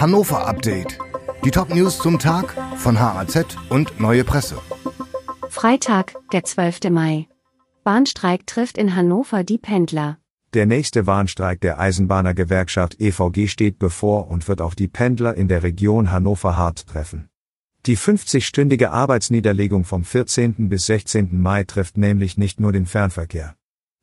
Hannover Update. Die Top-News zum Tag von HAZ und Neue Presse. Freitag, der 12. Mai. Bahnstreik trifft in Hannover die Pendler. Der nächste Warnstreik der Eisenbahnergewerkschaft EVG steht bevor und wird auch die Pendler in der Region Hannover hart treffen. Die 50-stündige Arbeitsniederlegung vom 14. bis 16. Mai trifft nämlich nicht nur den Fernverkehr.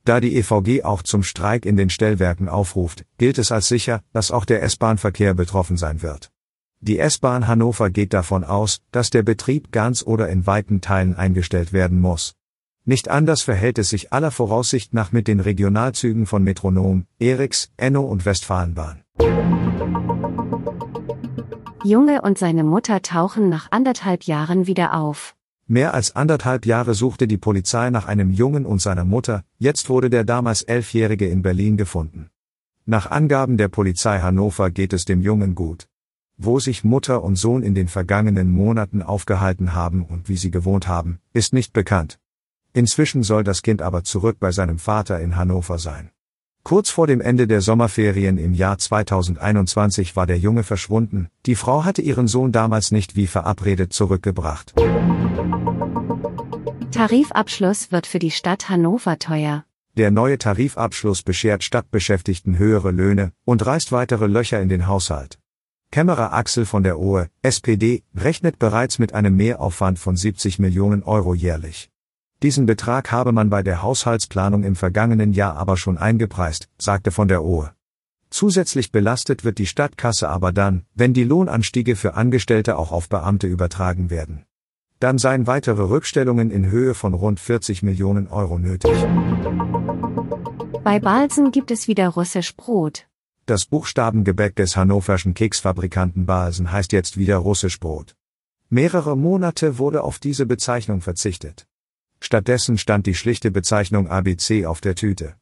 Da die EVG auch zum Streik in den Stellwerken aufruft, gilt es als sicher, dass auch der S-Bahn-Verkehr betroffen sein wird. Die S-Bahn Hannover geht davon aus, dass der Betrieb ganz oder in weiten Teilen eingestellt werden muss. Nicht anders verhält es sich aller Voraussicht nach mit den Regionalzügen von Metronom, Eriks, Enno und Westfalenbahn. Junge und seine Mutter tauchen nach anderthalb Jahren wieder auf. Mehr als anderthalb Jahre suchte die Polizei nach einem Jungen und seiner Mutter, jetzt wurde der damals Elfjährige in Berlin gefunden. Nach Angaben der Polizei Hannover geht es dem Jungen gut. Wo sich Mutter und Sohn in den vergangenen Monaten aufgehalten haben und wie sie gewohnt haben, ist nicht bekannt. Inzwischen soll das Kind aber zurück bei seinem Vater in Hannover sein. Kurz vor dem Ende der Sommerferien im Jahr 2021 war der Junge verschwunden, die Frau hatte ihren Sohn damals nicht wie verabredet zurückgebracht. Tarifabschluss wird für die Stadt Hannover teuer. Der neue Tarifabschluss beschert Stadtbeschäftigten höhere Löhne und reißt weitere Löcher in den Haushalt. Kämmerer Axel von der Ohe, SPD, rechnet bereits mit einem Mehraufwand von 70 Millionen Euro jährlich. Diesen Betrag habe man bei der Haushaltsplanung im vergangenen Jahr aber schon eingepreist, sagte von der Ohe. Zusätzlich belastet wird die Stadtkasse aber dann, wenn die Lohnanstiege für Angestellte auch auf Beamte übertragen werden. Dann seien weitere Rückstellungen in Höhe von rund 40 Millionen Euro nötig. Bei Balsen gibt es wieder russisch Brot. Das Buchstabengebäck des hannoverschen Keksfabrikanten Balsen heißt jetzt wieder russisch Brot. Mehrere Monate wurde auf diese Bezeichnung verzichtet. Stattdessen stand die schlichte Bezeichnung ABC auf der Tüte.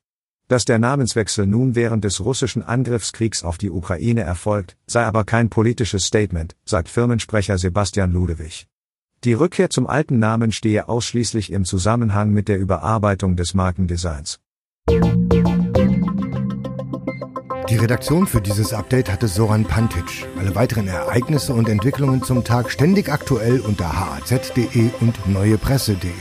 Dass der Namenswechsel nun während des russischen Angriffskriegs auf die Ukraine erfolgt, sei aber kein politisches Statement, sagt Firmensprecher Sebastian Ludewig. Die Rückkehr zum alten Namen stehe ausschließlich im Zusammenhang mit der Überarbeitung des Markendesigns. Die Redaktion für dieses Update hatte Soran Pantic. Alle weiteren Ereignisse und Entwicklungen zum Tag ständig aktuell unter haz.de und neuepresse.de.